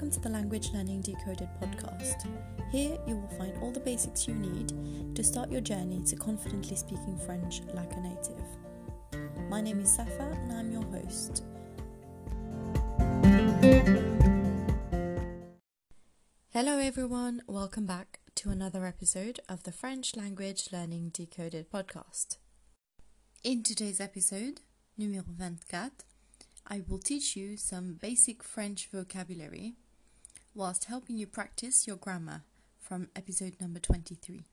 welcome to the Language Learning Decoded podcast. Here you will find all the basics you need to start your journey to confidently speaking French like a native. My name is Safa and I'm your host. Hello everyone, welcome back to another episode of the French Language Learning Decoded podcast. In today's episode, numéro 24, I will teach you some basic French vocabulary whilst helping you practice your grammar from episode number 23.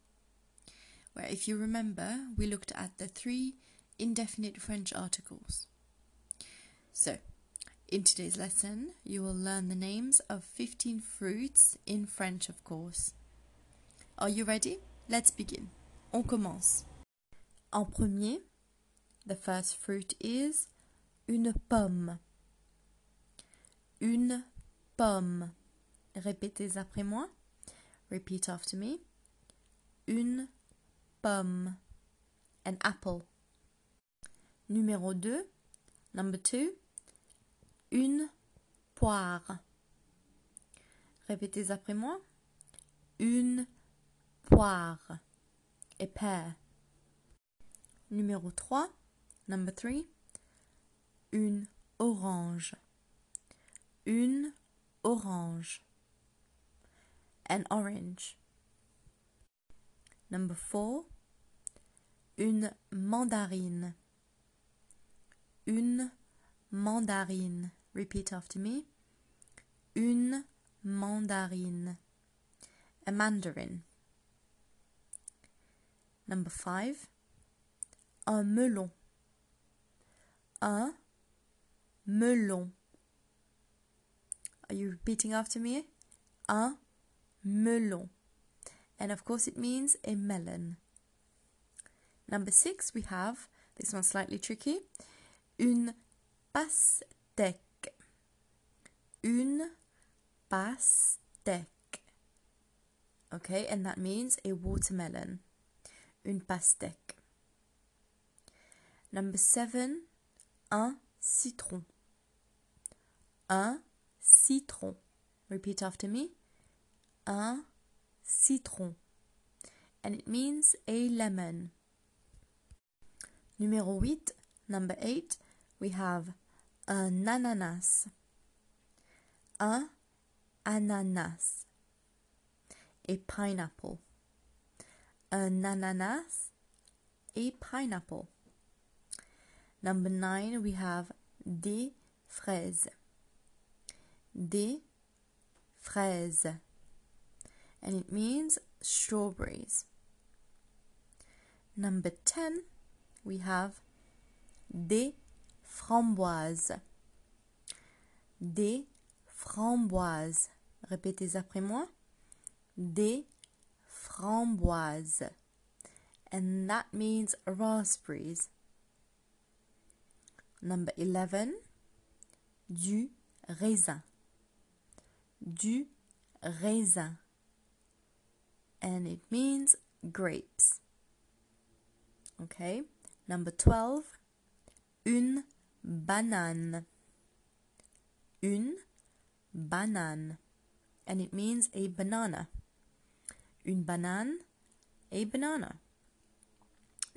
Where, if you remember, we looked at the three indefinite French articles. So, in today's lesson, you will learn the names of 15 fruits in French, of course. Are you ready? Let's begin. On commence. En premier, the first fruit is Une pomme. Une pomme. Répétez après moi. Repeat after me. Une pomme. An apple. Numéro 2. Number 2. Une poire. Répétez après moi. Une poire. A pear. Numéro 3. Number 3 une orange, une orange, an orange. Number four, une mandarine, une mandarine. Repeat after me. Une mandarine, a mandarin. Number five, un melon, un melon. Are you repeating after me? Un melon. And of course, it means a melon. Number six, we have this one slightly tricky une pastèque. Une pastèque. Okay, and that means a watermelon. Une pastèque. Number seven, un citron un citron. Repeat after me. Un citron. And it means a lemon. Numéro 8, number 8, we have un ananas. Un ananas. A pineapple. Un ananas. A pineapple. Number 9, we have des fraises des fraises and it means strawberries. Number 10, we have des framboises. Des framboises. Répétez après moi. Des framboises. And that means raspberries. Number 11, du raisin du raisin and it means grapes. Okay, number 12, une banane. Une banane and it means a banana. Une banane, a banana.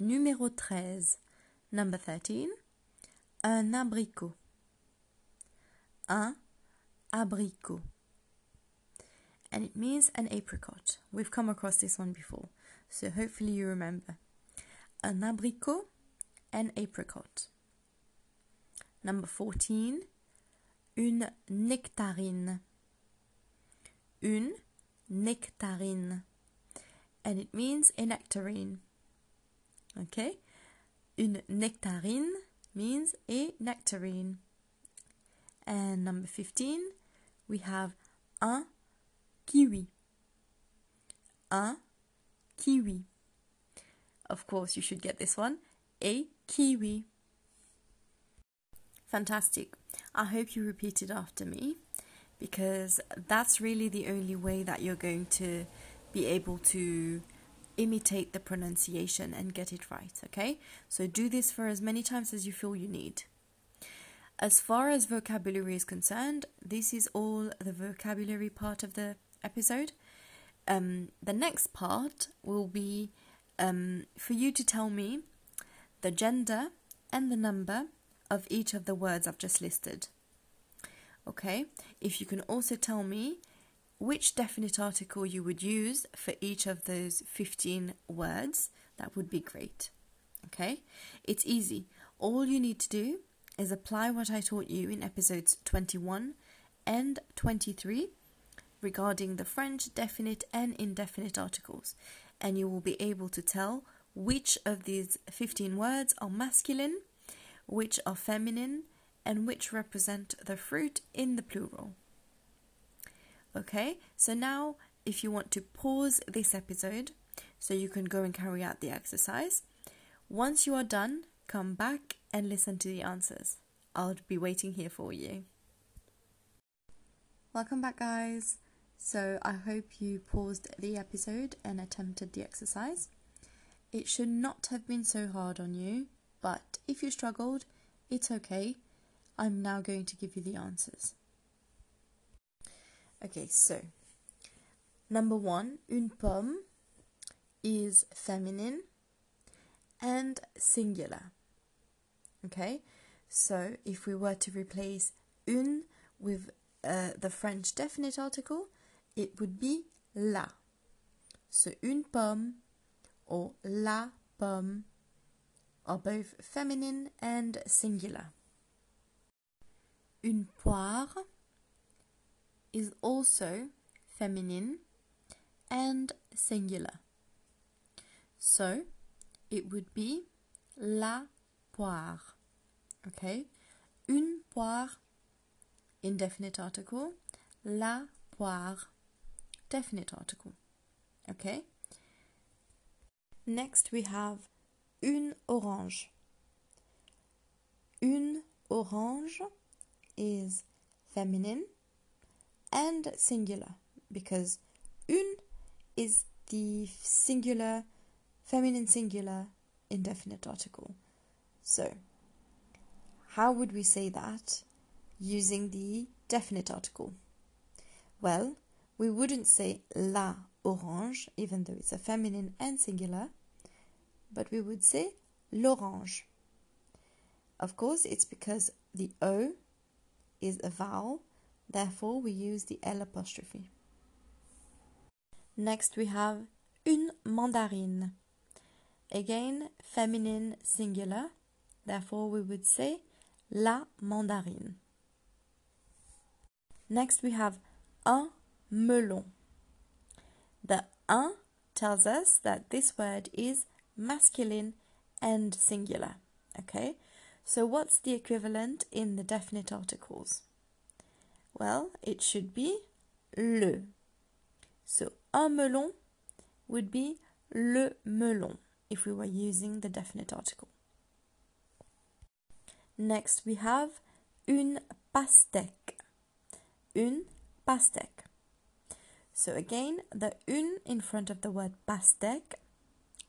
Numéro 13, number 13, un abricot. Un abricot and it means an apricot. We've come across this one before, so hopefully you remember. Un abricot, an apricot. Number 14, une nectarine. Une nectarine. And it means a nectarine. Okay? Une nectarine means a nectarine. And number 15, we have un kiwi. Un kiwi. Of course, you should get this one. A kiwi. Fantastic. I hope you repeat it after me because that's really the only way that you're going to be able to imitate the pronunciation and get it right, okay? So do this for as many times as you feel you need. as far as vocabulary is concerned, this is all the vocabulary part of the episode. Um, the next part will be um, for you to tell me the gender and the number of each of the words I've just listed. Okay, if you can also tell me which definite article you would use for each of those 15 words, that would be great. Okay, it's easy. All you need to do is apply what I taught you in episodes 21 and 23 regarding the French definite and indefinite articles, and you will be able to tell which of these 15 words are masculine, which are feminine, and which represent the fruit in the plural. Okay, so now if you want to pause this episode so you can go and carry out the exercise, once you are done, come back and listen to the answers. I'll be waiting here for you. Welcome back, guys. So, I hope you paused the episode and attempted the exercise. It should not have been so hard on you, but if you struggled, it's okay. I'm now going to give you the answers. Okay, so number one, une pomme is feminine and singular. Okay, so if we were to replace une with uh, the French definite article, it would be la. So une pomme or la pomme are both feminine and singular. Une poire is also feminine and singular. So it would be la poire. Okay? Une poire, indefinite article. La poire, definite article. Okay? Next we have une orange. Une orange is feminine and singular because une is the singular, feminine singular indefinite article. So, how would we say that using the definite article? Well, we wouldn't say la orange, even though it's a feminine and singular, but we would say l'orange. Of course, it's because the O is a vowel, therefore we use the L apostrophe. Next we have une mandarine. Again, feminine singular, therefore we would say la mandarine. Next we have un melon. The un tells us that this word is masculine and singular. Okay, so what's the equivalent in the definite articles? Well, it should be le. So un melon would be le melon if we were using the definite article. Next we have une pastèque. Une pastèque. So again, the un in front of the word pastèque,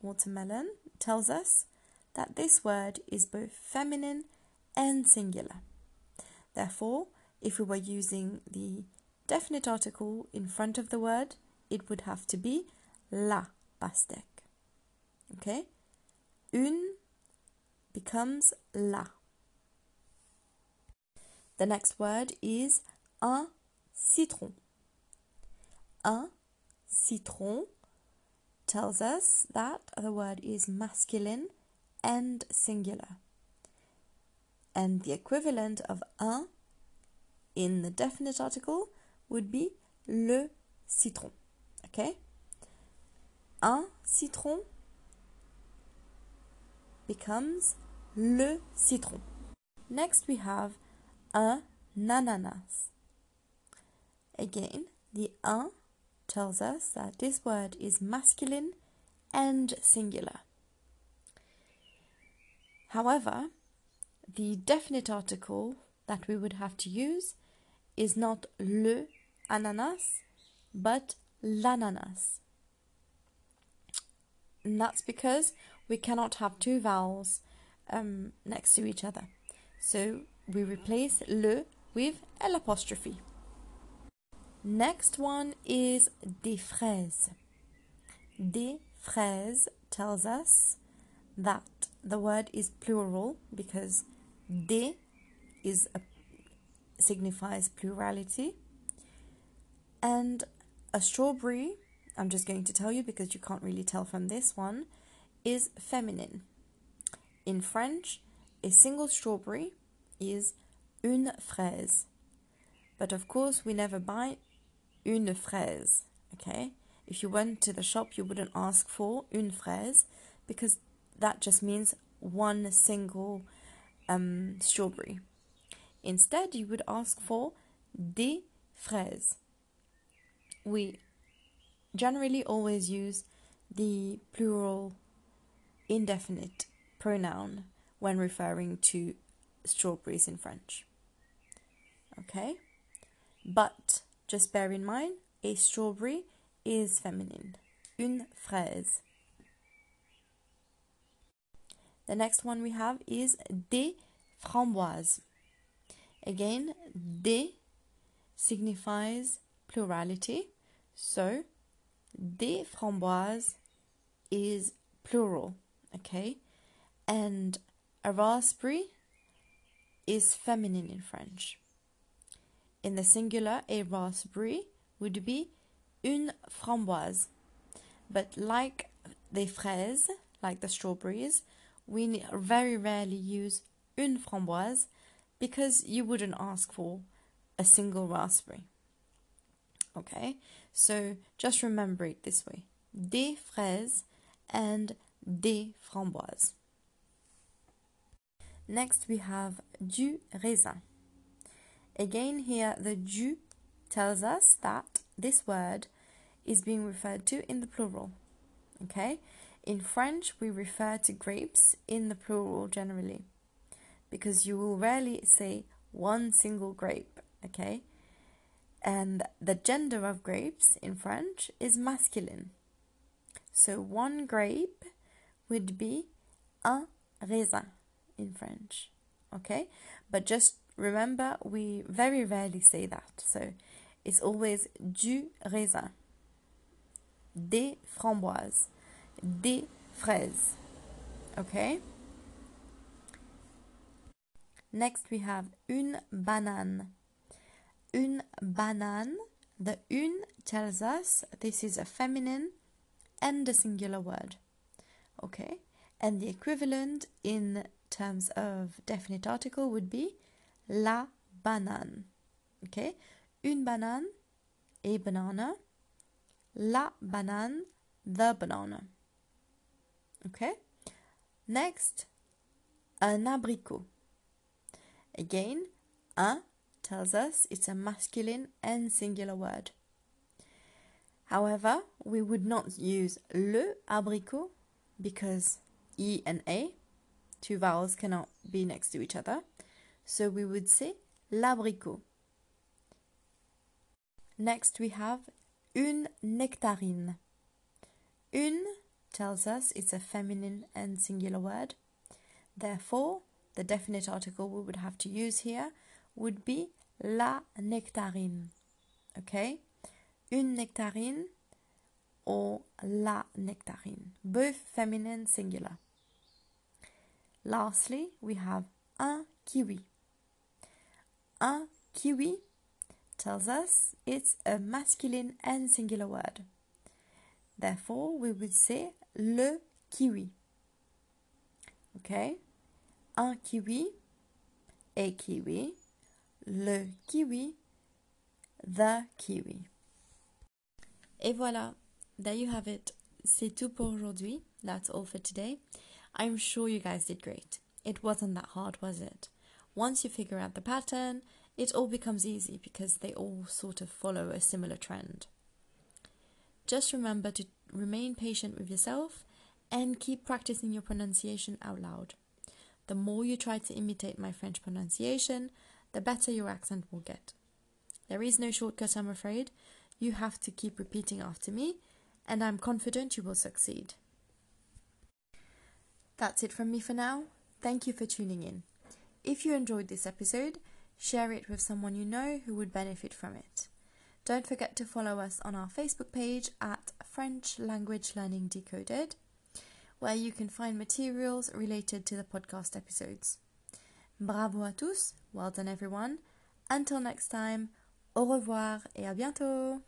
watermelon, tells us that this word is both feminine and singular. Therefore, if we were using the definite article in front of the word, it would have to be la pastèque. Okay? Un becomes la. The next word is un citron. Un citron tells us that the word is masculine and singular. And the equivalent of un in the definite article would be le citron. Okay? Un citron becomes le citron. Next we have un ananas. Again, the un tells us that this word is masculine and singular. However, the definite article that we would have to use is not le ananas, but l'ananas. And that's because we cannot have two vowels um, next to each other. So we replace le with l'apostrophe. Next one is des fraises. Des fraises tells us that the word is plural because des is a, signifies plurality and a strawberry I'm just going to tell you because you can't really tell from this one is feminine. In French, a single strawberry is une fraise. But of course, we never buy une fraise, okay? If you went to the shop, you wouldn't ask for une fraise because that just means one single um, strawberry. Instead, you would ask for des fraises. We generally always use the plural indefinite pronoun when referring to strawberries in French. Okay? But just bear in mind, a strawberry is feminine. Une fraise. The next one we have is des framboises. Again, des signifies plurality. So, des framboises is plural, okay? And a raspberry is feminine in French. In the singular, a raspberry would be une framboise. But like the fraises, like the strawberries, we very rarely use une framboise because you wouldn't ask for a single raspberry. Okay, so just remember it this way des fraises and des framboises. Next, we have du raisin. Again, here the du tells us that this word is being referred to in the plural. Okay? In French, we refer to grapes in the plural generally because you will rarely say one single grape. Okay? And the gender of grapes in French is masculine. So one grape would be un raisin in French. Okay? But just remember, we very rarely say that. So it's always du raisin, des framboises, des fraises. Okay? Next we have une banane une banane. The une tells us this is a feminine and a singular word. Okay? And the equivalent in terms of definite article would be la banane. Okay? Une banane, a banana. La banane, the banana. Okay? Next, un abricot. Again, un tells us it's a masculine and singular word. However, we would not use le abricot because E and A, two vowels cannot be next to each other. So we would say l'abricot. Next we have une nectarine. Une tells us it's a feminine and singular word. Therefore, the definite article we would have to use here would be la nectarine. Okay? Une nectarine or la nectarine. Both feminine singular. Lastly, we have un kiwi. Un kiwi tells us it's a masculine and singular word. Therefore, we would say le kiwi. Okay? Un kiwi, a kiwi, le kiwi, the kiwi. Et voilà, there you have it. C'est tout pour aujourd'hui. That's all for today. I'm sure you guys did great. It wasn't that hard, was it? Once you figure out the pattern, it all becomes easy because they all sort of follow a similar trend. Just remember to remain patient with yourself and keep practicing your pronunciation out loud. The more you try to imitate my French pronunciation, the better your accent will get. There is no shortcut, I'm afraid. You have to keep repeating after me, and I'm confident you will succeed. That's it from me for now. Thank you for tuning in. If you enjoyed this episode, share it with someone you know who would benefit from it. Don't forget to follow us on our Facebook page at French Language Learning Decoded, where you can find materials related to the podcast episodes. Bravo à tous, well done everyone. Until next time, au revoir et à bientôt!